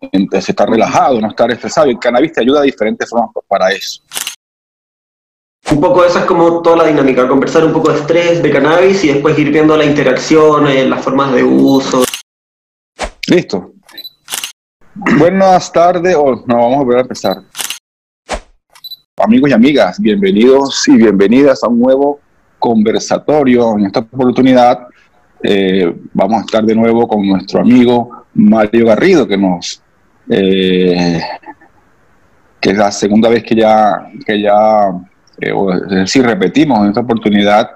es estar relajado, no estar estresado. Y el cannabis te ayuda de diferentes formas para eso. Un poco esa es como toda la dinámica, conversar un poco de estrés, de cannabis y después ir viendo la interacción, eh, las formas de uso. Listo. Buenas tardes, o no, vamos a volver a empezar. Amigos y amigas, bienvenidos y bienvenidas a un nuevo conversatorio. En esta oportunidad eh, vamos a estar de nuevo con nuestro amigo Mario Garrido, que nos eh, que es la segunda vez que ya, que ya eh, es decir, repetimos en esta oportunidad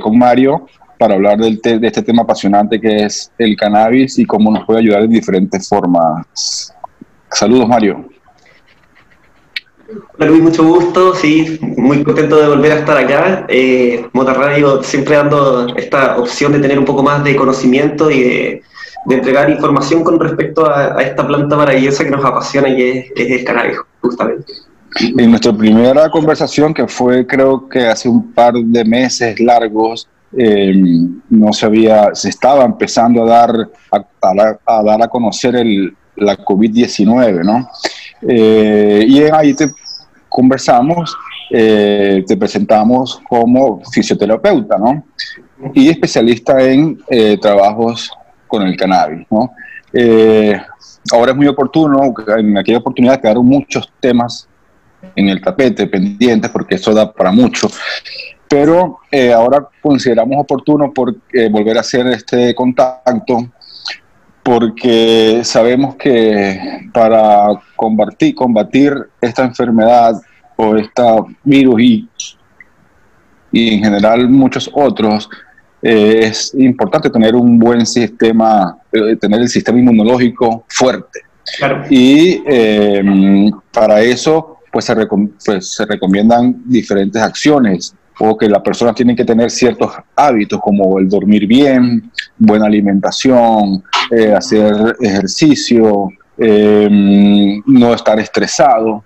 con Mario para hablar del de este tema apasionante que es el cannabis y cómo nos puede ayudar en diferentes formas. Saludos, Mario. Hola Luis, mucho gusto, sí, muy contento de volver a estar acá. Eh, Mota Radio siempre dando esta opción de tener un poco más de conocimiento y de, entregar información con respecto a, esta planta maravillosa que nos apasiona y es, es el cannabis, justamente. En nuestra primera conversación, que fue creo que hace un par de meses largos, eh, no se había, se estaba empezando a dar a, a dar a conocer el, la COVID-19, ¿no? Eh, y ahí te conversamos, eh, te presentamos como fisioterapeuta, ¿no? Y especialista en eh, trabajos con el cannabis, ¿no? ahora es muy oportuno, en aquella oportunidad quedaron muchos temas en el tapete pendientes porque eso da para mucho. Pero ahora consideramos oportuno por, volver a hacer este contacto porque sabemos que para combatir, combatir esta enfermedad o este virus y, y en general muchos otros, eh, es importante tener un buen sistema, eh, tener el sistema inmunológico fuerte. Y em, para eso pues se, pues se recomiendan diferentes acciones o que la persona tiene que tener ciertos hábitos como el dormir bien, buena alimentación, eh, hacer ejercicio, eh, no estar estresado.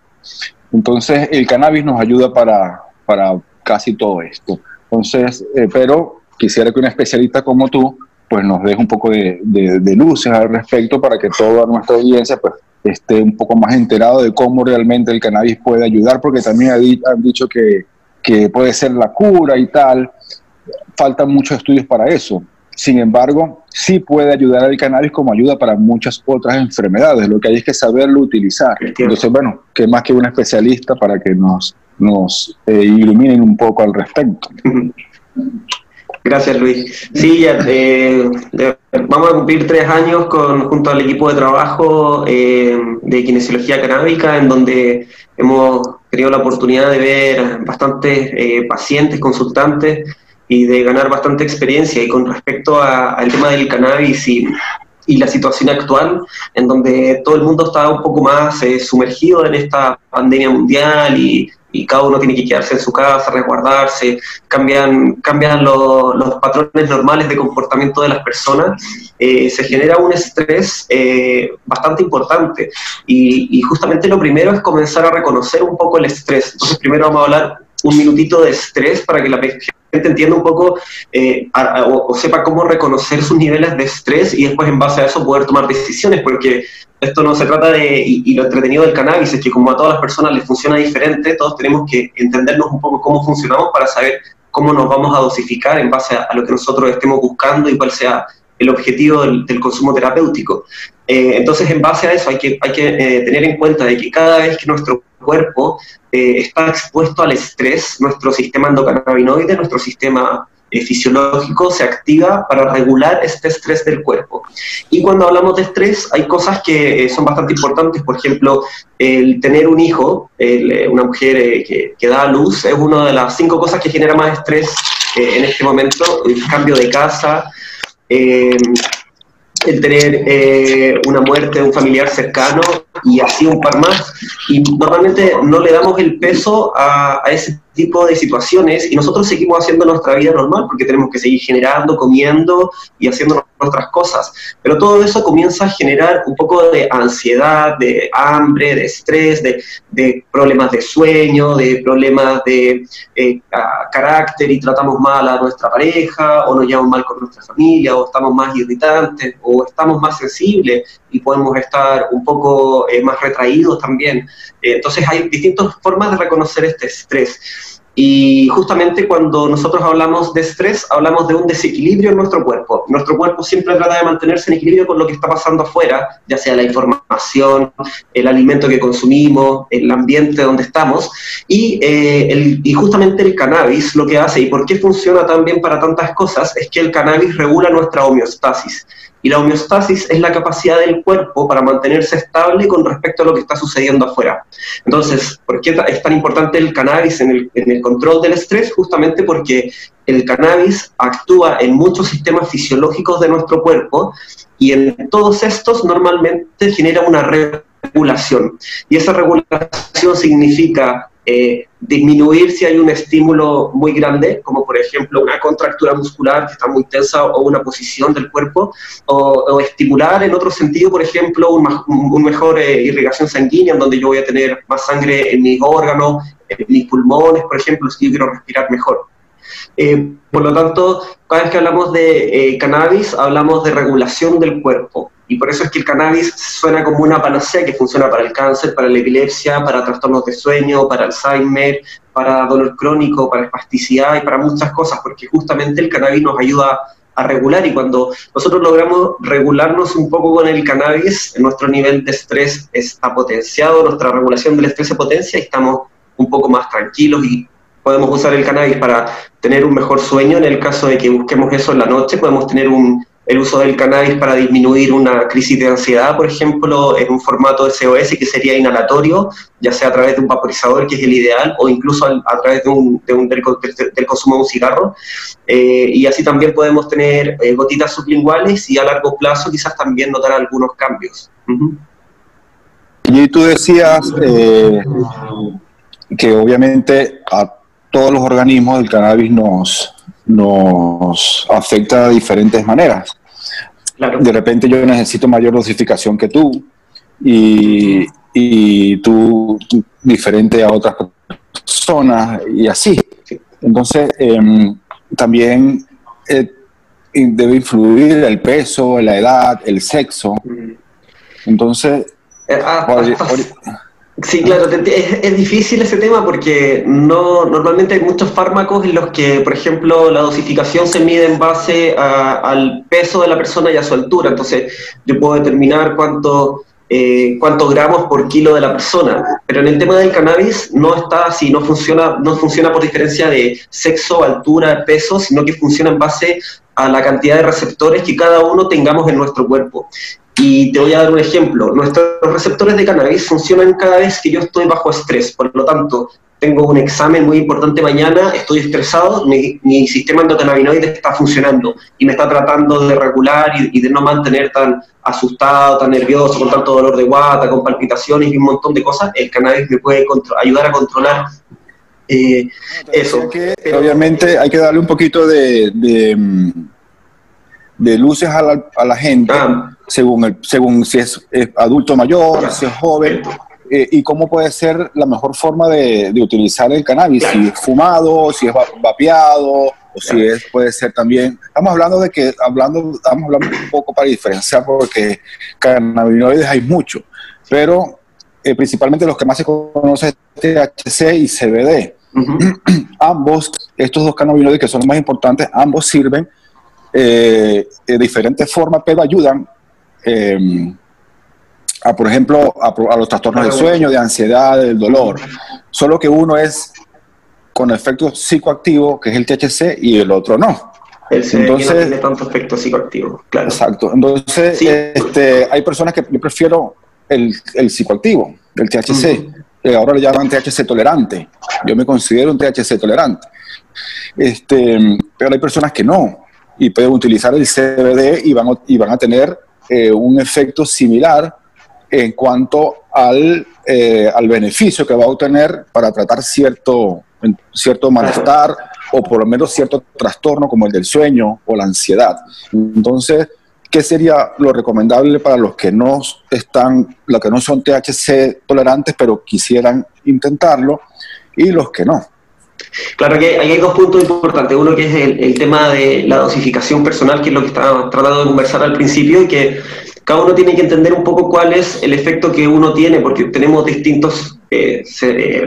Entonces el cannabis nos ayuda para, para casi todo esto. Entonces, eh, pero quisiera que un especialista como tú pues nos deje un poco de, de, luces al respecto para que toda nuestra audiencia pues esté un poco más enterado de cómo realmente el cannabis puede ayudar, porque también han dicho que que puede ser la cura y tal. Faltan muchos estudios para eso. Sin embargo, sí puede ayudar al cannabis como ayuda para muchas otras enfermedades. Lo que hay es que saberlo utilizar. Entonces, bueno, que más que un especialista para que nos, nos eh, iluminen un poco al respecto. Gracias, Luis. Sí, ya, eh, vamos a cumplir tres años con, junto al equipo de trabajo eh, de kinesiología canábica, en donde hemos tenido la oportunidad de ver bastantes eh, pacientes, consultantes y de ganar bastante experiencia. Y con respecto al tema del cannabis y, y, la situación actual, en donde todo el mundo está un poco más sumergido en esta pandemia mundial y y cada uno tiene que quedarse en su casa, resguardarse, cambian, cambian los patrones normales de comportamiento de las personas, eh, se genera un estrés eh, bastante importante. Y, y, justamente lo primero es comenzar a reconocer un poco el estrés. Entonces primero vamos a hablar un minutito de estrés para que la gente entienda un poco eh, o, sepa cómo reconocer sus niveles de estrés y después en base a eso poder tomar decisiones, porque esto no se trata de, y, lo entretenido del cannabis es que como a todas las personas les funciona diferente, todos tenemos que entendernos un poco cómo funcionamos para saber cómo nos vamos a dosificar en base a, lo que nosotros estemos buscando y cuál sea el objetivo del, consumo terapéutico. Eh, entonces, en base a eso hay que, hay que eh, tener en cuenta de que cada vez que nuestro cuerpo eh, está expuesto al estrés, nuestro sistema endocannabinoide, nuestro sistema fisiológico se activa para regular este estrés del cuerpo. Y cuando hablamos de estrés, hay cosas que eh, son bastante importantes, por ejemplo, el tener un hijo, una mujer que, da a luz, es una de las cinco cosas que genera más estrés en este momento, el cambio de casa el tener eh, una muerte de un familiar cercano y así un par más. Y normalmente no le damos el peso a, a ese tipo de situaciones y nosotros seguimos haciendo nuestra vida normal porque tenemos que seguir generando, comiendo y haciendo nuestras cosas. Pero todo eso comienza a generar un poco de ansiedad, de hambre, de estrés, de, problemas de sueño, de problemas de eh, carácter y tratamos mal a nuestra pareja o nos llevamos mal con nuestra familia o estamos más irritantes o estamos más sensibles y podemos estar un poco más retraídos también. entonces hay distintas formas de reconocer este estrés. Y justamente cuando nosotros hablamos de estrés, hablamos de un desequilibrio en nuestro cuerpo. Nuestro cuerpo siempre trata de mantenerse en equilibrio con lo que está pasando afuera, ya sea la información, el alimento que consumimos, el ambiente donde estamos. Y, eh, y justamente el cannabis lo que hace, y por qué funciona tan bien para tantas cosas, es que el cannabis regula nuestra homeostasis. Y la homeostasis es la capacidad del cuerpo para mantenerse estable con respecto a lo que está sucediendo afuera. Entonces, ¿por qué es tan importante el cannabis en el, control del estrés? Justamente porque el cannabis actúa en muchos sistemas fisiológicos de nuestro cuerpo y en todos estos normalmente genera una regulación. Y esa regulación significa eh, disminuir si hay un estímulo muy grande, como por ejemplo una contractura muscular que está muy tensa o una posición del cuerpo, o, estimular en otro sentido, por ejemplo, un, mejor eh, irrigación sanguínea, en donde yo voy a tener más sangre en mis órganos, en mis pulmones, por ejemplo, si yo quiero respirar mejor. Eh, por lo tanto, cada vez que hablamos de cannabis, hablamos de regulación del cuerpo. Y por eso es que el cannabis suena como una panacea que funciona para el cáncer, para la epilepsia, para trastornos de sueño, para Alzheimer, para dolor crónico, para espasticidad y para muchas cosas, porque justamente el cannabis nos ayuda a regular y cuando nosotros logramos regularnos un poco con el cannabis, nuestro nivel de estrés está potenciado, nuestra regulación del estrés se potencia y estamos un poco más tranquilos y podemos usar el cannabis para tener un mejor sueño. En el caso de que busquemos eso en la noche, podemos tener un el uso del cannabis para disminuir una crisis de ansiedad, por ejemplo, en un formato SOS que sería inhalatorio, ya sea a través de un vaporizador, que es el ideal, o incluso a, través de un, del, consumo de un cigarro. Eh, y así también podemos tener eh, gotitas sublinguales y a largo plazo quizás también notar algunos cambios. Y tú decías eh, que obviamente a todos los organismos el cannabis nos afecta de diferentes maneras. De repente yo necesito mayor dosificación que tú y, tú, diferente a otras personas y así. Entonces, em, también eh, debe influir el peso, la edad, el sexo. Entonces, eh, ah, Sí, claro, es, difícil ese tema porque no normalmente hay muchos fármacos en los que, por ejemplo, la dosificación se mide en base al peso de la persona y a su altura. Entonces, yo puedo determinar cuánto, eh, cuántos gramos por kilo de la persona. Pero en el tema del cannabis no está así, no funciona, no funciona por diferencia de sexo, altura, peso, sino que funciona en base a la cantidad de receptores que cada uno tengamos en nuestro cuerpo. Y te voy a dar un ejemplo. Nuestros receptores de cannabis funcionan cada vez que yo estoy bajo estrés. Por lo tanto, tengo un examen muy importante mañana, estoy estresado, mi, sistema endocannabinoide está funcionando y me está tratando de regular y, de no mantener tan asustado, tan nervioso, con tanto dolor de guata, con palpitaciones y un montón de cosas. El cannabis me puede ayudar a controlar eh, eso. obviamente hay que darle un poquito de, de, luces a la, a la gente. Ah según, el, según si es, adulto mayor, si es joven, eh, y cómo puede ser la mejor forma de, utilizar el cannabis, si es fumado, si es vapeado, o si es, puede ser también, estamos hablando de que, hablando, estamos hablando un poco para diferenciar, porque cannabinoides hay mucho, pero eh, principalmente los que más se conocen es THC y CBD. ambos, estos dos cannabinoides que son los más importantes, ambos sirven eh, de diferentes formas, pero ayudan Em, a, por ejemplo, a, los trastornos del sueño, de ansiedad, del dolor. Solo que uno es con efecto psicoactivo, que es el THC, y el otro no. El Entonces, no tiene tanto efecto psicoactivo, claro. Exacto. Entonces, este, hay personas que yo prefiero el, el psicoactivo, el THC. ahora le llaman THC tolerante. Yo me considero un THC tolerante. Este, pero hay personas que no. Y pueden utilizar el CBD y van, y van a tener eh, un efecto similar en cuanto al, eh, al beneficio que va a obtener para tratar cierto, cierto malestar o por lo menos cierto trastorno como el del sueño o la ansiedad. Entonces, ¿qué sería lo recomendable para los que no están, los que no son THC tolerantes, pero quisieran intentarlo, y los que no? Claro que hay dos puntos importantes. Uno que es el, tema de la dosificación personal, que es lo que estaba tratando de conversar al principio, y que cada uno tiene que entender un poco cuál es el efecto que uno tiene, porque tenemos distintos eh,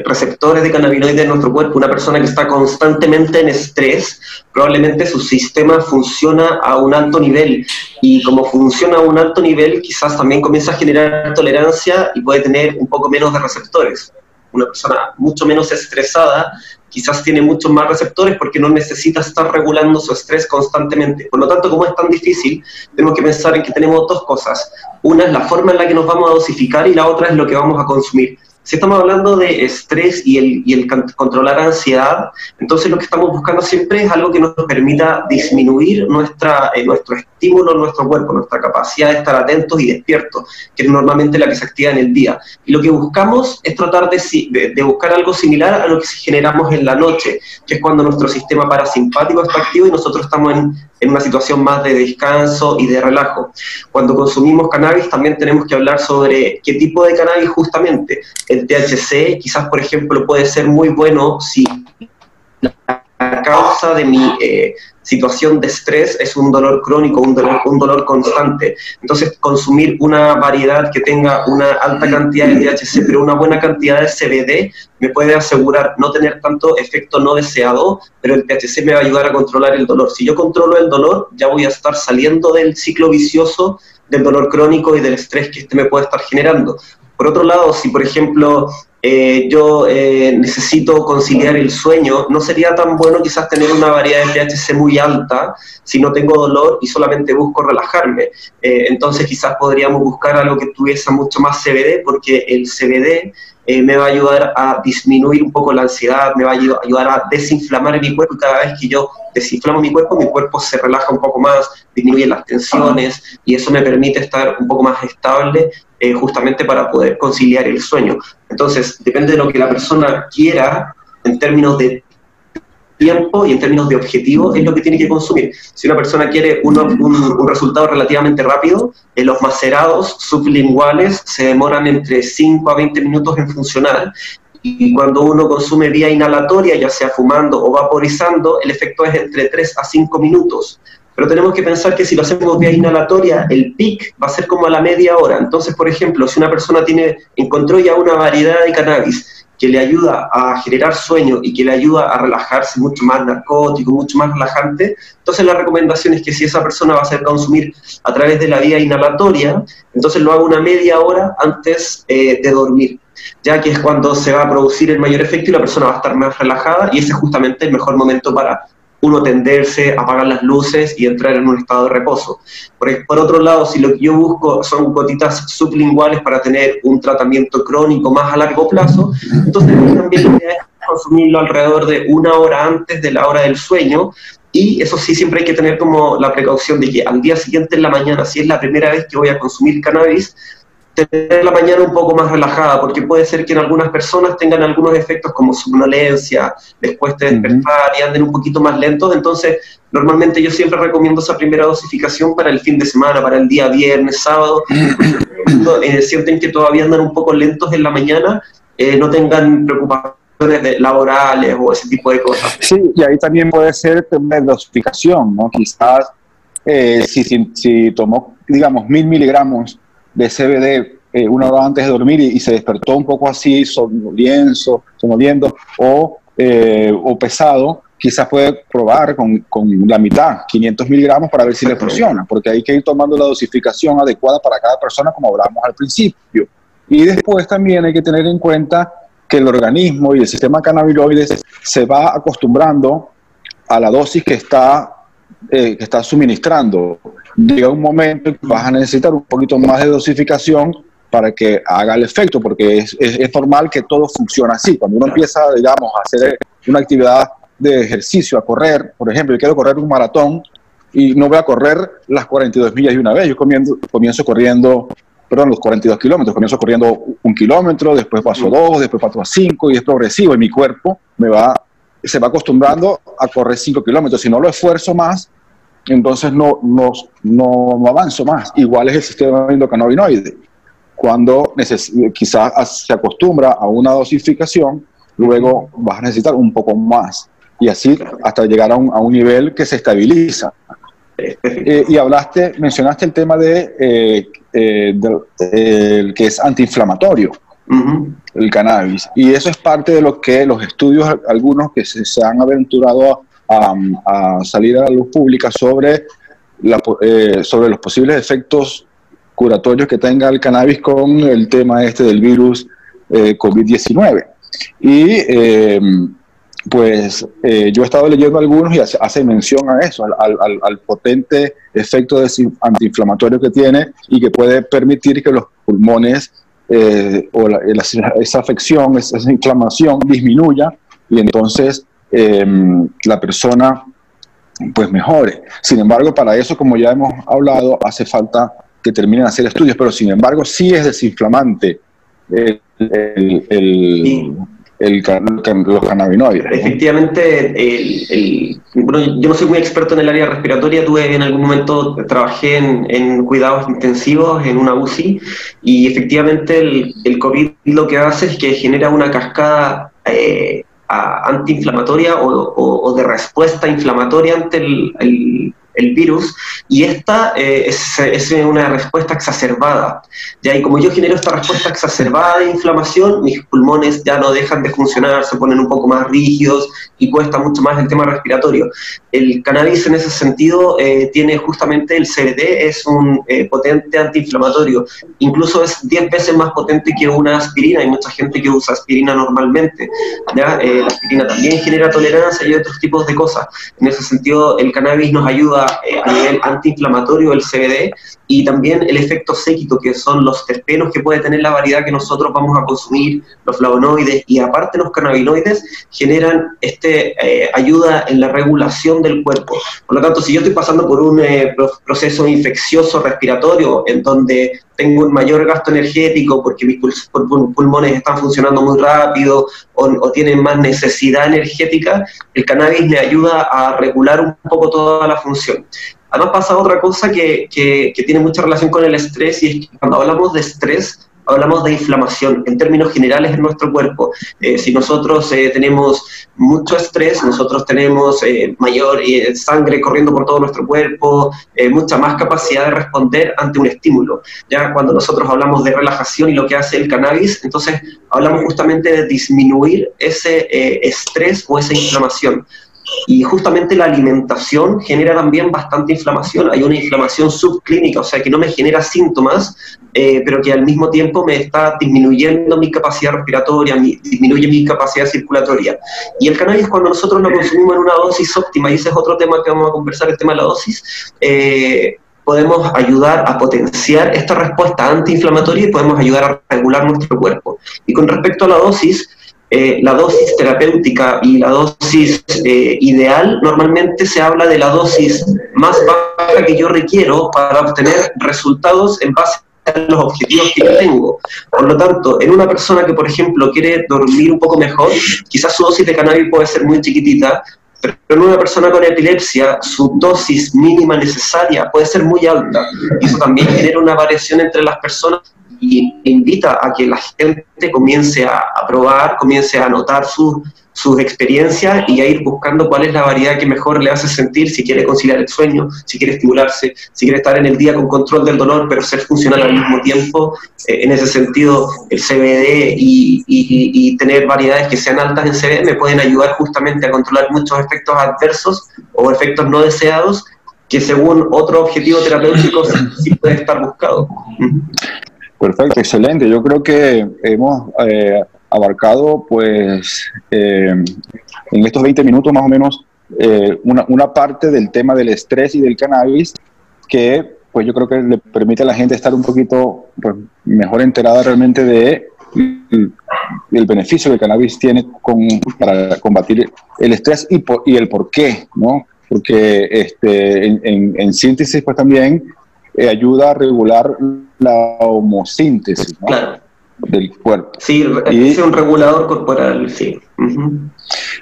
receptores de cannabinoides en nuestro cuerpo. Una persona que está constantemente en estrés, probablemente su sistema funciona a un alto nivel. Y como funciona a un alto nivel, quizás también comienza a generar tolerancia y puede tener un poco menos de receptores una persona mucho menos estresada quizás tiene muchos más receptores porque no necesita estar regulando su estrés constantemente. Por lo tanto, como es tan difícil, tenemos que pensar en que tenemos dos cosas. Una es la forma en la que nos vamos a dosificar y la otra es lo que vamos a consumir. Si estamos hablando de estrés y el, y el controlar ansiedad, entonces lo que estamos buscando siempre es algo que nos permita disminuir nuestra, eh, nuestro estímulo nuestro cuerpo, nuestra capacidad de estar atentos y despiertos, que es normalmente la que se activa en el día. Y lo que buscamos es tratar de, de, buscar algo similar a lo que generamos en la noche, que es cuando nuestro sistema parasimpático está activo y nosotros estamos en, en una situación más de descanso y de relajo. Cuando consumimos cannabis también tenemos que hablar sobre qué tipo de cannabis justamente. El THC quizás, por ejemplo, puede ser muy bueno si la causa de mi eh, situación de estrés es un dolor crónico, un dolor, un dolor constante. Entonces, consumir una variedad que tenga una alta cantidad de THC, pero una buena cantidad de CBD, me puede asegurar no tener tanto efecto no deseado, pero el THC me va a ayudar a controlar el dolor. Si yo controlo el dolor, ya voy a estar saliendo del ciclo vicioso del dolor crónico y del estrés que este me puede estar generando. Por otro lado, si por ejemplo eh, yo eh, necesito conciliar el sueño, no sería tan bueno quizás tener una variedad de THC muy alta si no tengo dolor y solamente busco relajarme. Eh, entonces quizás podríamos buscar algo que tuviese mucho más CBD porque el CBD me va a ayudar a disminuir un poco la ansiedad, me va a ayudar a desinflamar mi cuerpo y cada vez que yo desinflamo mi cuerpo, mi cuerpo se relaja un poco más, disminuye las tensiones y eso me permite estar un poco más estable eh, justamente para poder conciliar el sueño. Entonces, depende de lo que la persona quiera en términos de tiempo y en términos de objetivo, es lo que tiene que consumir. Si una persona quiere un, resultado relativamente rápido, en los macerados sublinguales se demoran entre 5 a 20 minutos en funcionar y cuando uno consume vía inhalatoria, ya sea fumando o vaporizando, el efecto es entre 3 a 5 minutos. Pero tenemos que pensar que si lo hacemos vía inhalatoria, el pic va a ser como a la media hora. Entonces, por ejemplo, si una persona tiene, encontró ya una variedad de cannabis que le ayuda a generar sueño y que le ayuda a relajarse mucho más narcótico, mucho más relajante, entonces la recomendación es que si esa persona va a hacer consumir a través de la vía inhalatoria, entonces lo haga una media hora antes eh, de dormir ya que es cuando se va a producir el mayor efecto y la persona va a estar más relajada y ese es justamente el mejor momento para uno tenderse, apagar las luces y entrar en un estado de reposo. Por, por, otro lado, si lo que yo busco son gotitas sublinguales para tener un tratamiento crónico más a largo plazo, entonces también la idea es consumirlo alrededor de una hora antes de la hora del sueño. Y eso sí, siempre hay que tener como la precaución de que al día siguiente en la mañana, si es la primera vez que voy a consumir cannabis, tener la mañana un poco más relajada, porque puede ser que en algunas personas tengan algunos efectos como somnolencia, les cueste despertar y anden un poquito más lentos, entonces normalmente yo siempre recomiendo esa primera dosificación para el fin de semana, para el día viernes, sábado, eh, sienten que todavía andan un poco lentos en la mañana, eh, no tengan preocupaciones laborales o ese tipo de cosas. Sí, y ahí también puede ser de dosificación, ¿no? Quizás eh, si, si, si tomó, digamos, mil miligramos de CBD eh, una hora antes de dormir y, se despertó un poco así, somnolienso, somnoliendo o, eh, o pesado, quizás puede probar con, con, la mitad, 500 miligramos, para ver si le funciona, porque hay que ir tomando la dosificación adecuada para cada persona, como hablamos al principio. Y después también hay que tener en cuenta que el organismo y el sistema cannabinoides se va acostumbrando a la dosis que está, eh, que está suministrando. Llega un momento que vas a necesitar un poquito más de dosificación para que haga el efecto, porque es, es, normal que todo funcione así. Cuando uno empieza, digamos, a hacer una actividad de ejercicio, a correr, por ejemplo, yo quiero correr un maratón y no voy a correr las 42 millas de una vez, yo comienzo, comienzo corriendo, perdón, los 42 kilómetros, comienzo corriendo un kilómetro, después paso dos, después paso a cinco y es progresivo y mi cuerpo me va, se va acostumbrando a correr cinco kilómetros. Si no lo esfuerzo más, entonces no, no, no, avanzo más. Igual es el sistema endocannabinoide. Cuando quizás se acostumbra a una dosificación, luego vas a necesitar un poco más y así hasta llegar a un, a un nivel que se estabiliza. Eh, y hablaste, mencionaste el tema de, eh, eh el que es antiinflamatorio, el cannabis. Y eso es parte de lo que los estudios, algunos que se, han aventurado a, salir a la luz pública sobre, eh, sobre los posibles efectos curatorios que tenga el cannabis con el tema este del virus COVID-19. Y pues eh, yo he estado leyendo algunos y hace, mención a eso, al, potente efecto antiinflamatorio que tiene y que puede permitir que los pulmones eh, o esa afección, esa, inflamación disminuya y entonces em, la persona pues mejore. Sin embargo, para eso, como ya hemos hablado, hace falta que terminen de hacer estudios, pero sin embargo sí es desinflamante el, los cannabinoides. Efectivamente, yo no soy muy experto en el área respiratoria, tuve en algún momento, trabajé en, cuidados intensivos en una UCI y efectivamente el, COVID lo que hace es que genera una cascada eh, antiinflamatoria o, de respuesta inflamatoria ante el el virus, y esta eh, es, una respuesta exacerbada. ¿ya? Y como yo genero esta respuesta exacerbada de inflamación, mis pulmones ya no dejan de funcionar, se ponen un poco más rígidos y cuesta mucho más el tema respiratorio. El cannabis en ese sentido eh, tiene justamente el CBD, es un eh, potente antiinflamatorio, incluso es 10 veces más potente que una aspirina, hay mucha gente que usa aspirina normalmente. ¿ya? la aspirina también genera tolerancia y otros tipos de cosas. En ese sentido, el cannabis nos ayuda eh, a nivel antiinflamatorio el CBD y también el efecto séquito, que son los terpenos que puede tener la variedad que nosotros vamos a consumir, los flavonoides y aparte los cannabinoides, generan este, eh, ayuda en la regulación del cuerpo. Por lo tanto, si yo estoy pasando por un eh, proceso infeccioso respiratorio en donde tengo un mayor gasto energético porque mis pulmones están funcionando muy rápido o, tienen más necesidad energética, el cannabis le ayuda a regular un poco toda la función. Además pasa otra cosa que, que, tiene mucha relación con el estrés y es que cuando hablamos de estrés, hablamos de inflamación en términos generales en nuestro cuerpo. Eh, si nosotros eh, tenemos mucho estrés, nosotros tenemos eh, mayor sangre corriendo por todo nuestro cuerpo, mucha más capacidad de responder ante un estímulo. Ya cuando nosotros hablamos de relajación y lo que hace el cannabis, entonces hablamos justamente de disminuir ese estrés o esa inflamación. Y justamente la alimentación genera también bastante inflamación. Hay una inflamación subclínica, o sea, que no me genera síntomas, eh, pero que al mismo tiempo me está disminuyendo mi capacidad respiratoria, disminuye mi capacidad circulatoria. Y el cannabis, cuando nosotros lo consumimos en una dosis óptima, y ese es otro tema que vamos a conversar, el tema de la dosis, eh, podemos ayudar a potenciar esta respuesta antiinflamatoria y podemos ayudar a regular nuestro cuerpo. Y con respecto a la dosis, eh, la dosis terapéutica y la dosis eh, ideal, normalmente se habla de la dosis más baja que yo requiero para obtener resultados en base a los objetivos que yo tengo. Por lo tanto, en una persona que, por ejemplo, quiere dormir un poco mejor, quizás su dosis de cannabis puede ser muy chiquitita, pero en una persona con epilepsia, su dosis mínima necesaria puede ser muy alta. Y eso también genera una variación entre las personas y invita a que la gente comience a, probar, comience a anotar sus experiencias y a ir buscando cuál es la variedad que mejor le hace sentir, si quiere conciliar el sueño, si quiere estimularse, si quiere estar en el día con control del dolor, pero ser funcional al mismo tiempo. Eh, en ese sentido, el CBD y, y, tener variedades que sean altas en CBD me pueden ayudar justamente a controlar muchos efectos adversos o efectos no deseados que según otro objetivo terapéutico sí puede estar buscado. Perfecto, excelente. Yo creo que hemos eh, abarcado, pues, eh, en estos 20 minutos más o menos, eh, una, una, parte del tema del estrés y del cannabis que, pues, yo creo que le permite a la gente estar un poquito pues, mejor enterada realmente de el beneficio que el cannabis tiene con, para combatir el estrés y, y el por qué, ¿no? Porque este, en, en síntesis, pues también eh, ayuda a regular la homosíntesis del cuerpo. Sí, es un regulador corporal, sí.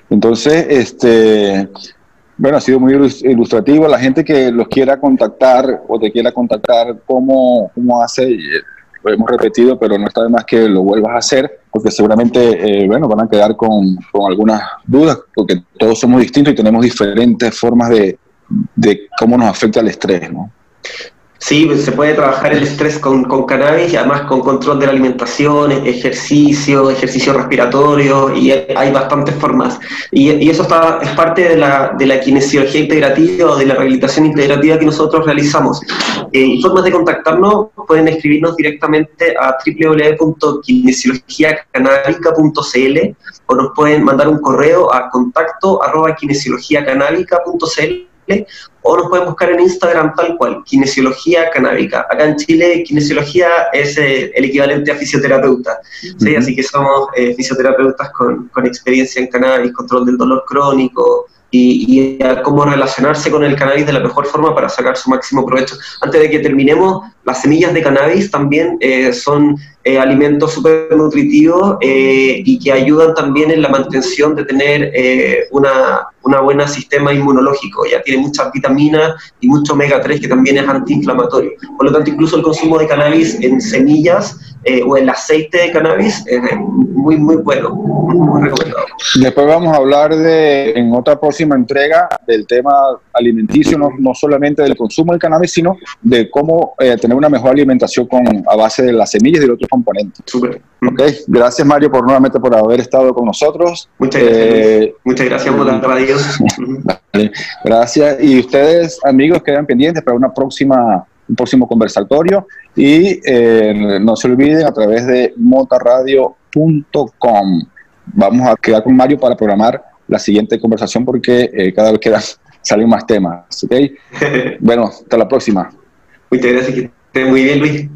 Entonces, este, bueno, ha sido muy ilustrativo. La gente que los quiera contactar o te quiera contactar, ¿cómo, cómo hace? lo hemos repetido, pero no está de más que lo vuelvas a hacer, porque seguramente, eh, bueno, van a quedar con, con, algunas dudas, porque todos somos distintos y tenemos diferentes formas de, de cómo nos afecta el estrés, ¿no? Sí, pues, se puede trabajar el estrés con, con, cannabis y además con control de la alimentación, ejercicio, ejercicio respiratorio y hay bastantes formas. Y, eso está, es parte de la, de la kinesiología integrativa o de la rehabilitación integrativa que nosotros realizamos. Eh, formas de contactarnos pueden escribirnos directamente a www.kinesiologiacanábica.cl o nos pueden mandar un correo a contacto arroba o nos pueden buscar en Instagram tal cual, kinesiología canábica. Acá en Chile, kinesiología es eh, el equivalente a fisioterapeuta, ¿sí? así que somos eh, fisioterapeutas con, con, experiencia en cannabis, control del dolor crónico y, y a cómo relacionarse con el cannabis de la mejor forma para sacar su máximo provecho. Antes de que terminemos, las semillas de cannabis también eh, son eh, alimentos súper nutritivos eh, y que ayudan también en la mantención de tener una, una buena sistema inmunológico. Ya tiene muchas vitaminas y mucho omega 3 que también es antiinflamatorio. Por lo tanto, incluso el consumo de cannabis en semillas o el aceite de cannabis es muy, muy bueno, muy recomendado. Después vamos a hablar de, en otra próxima entrega del tema alimenticio, no, no solamente del consumo del cannabis, sino de cómo tener una mejor alimentación con, a base de las semillas y de otros componentes. Súper. Okay. Gracias Mario por nuevamente por haber estado con nosotros. Muchas gracias. Eh, Muchas gracias por la radio. vale. Gracias. Y ustedes, amigos, quedan pendientes para una próxima, un próximo conversatorio. Y eh, no se olviden a través de motaradio.com. Vamos a quedar con Mario para programar la siguiente conversación porque eh, cada vez quedan, salen más temas. ¿okay? bueno, hasta la próxima. Muchas gracias. Esté muy bien, Luis.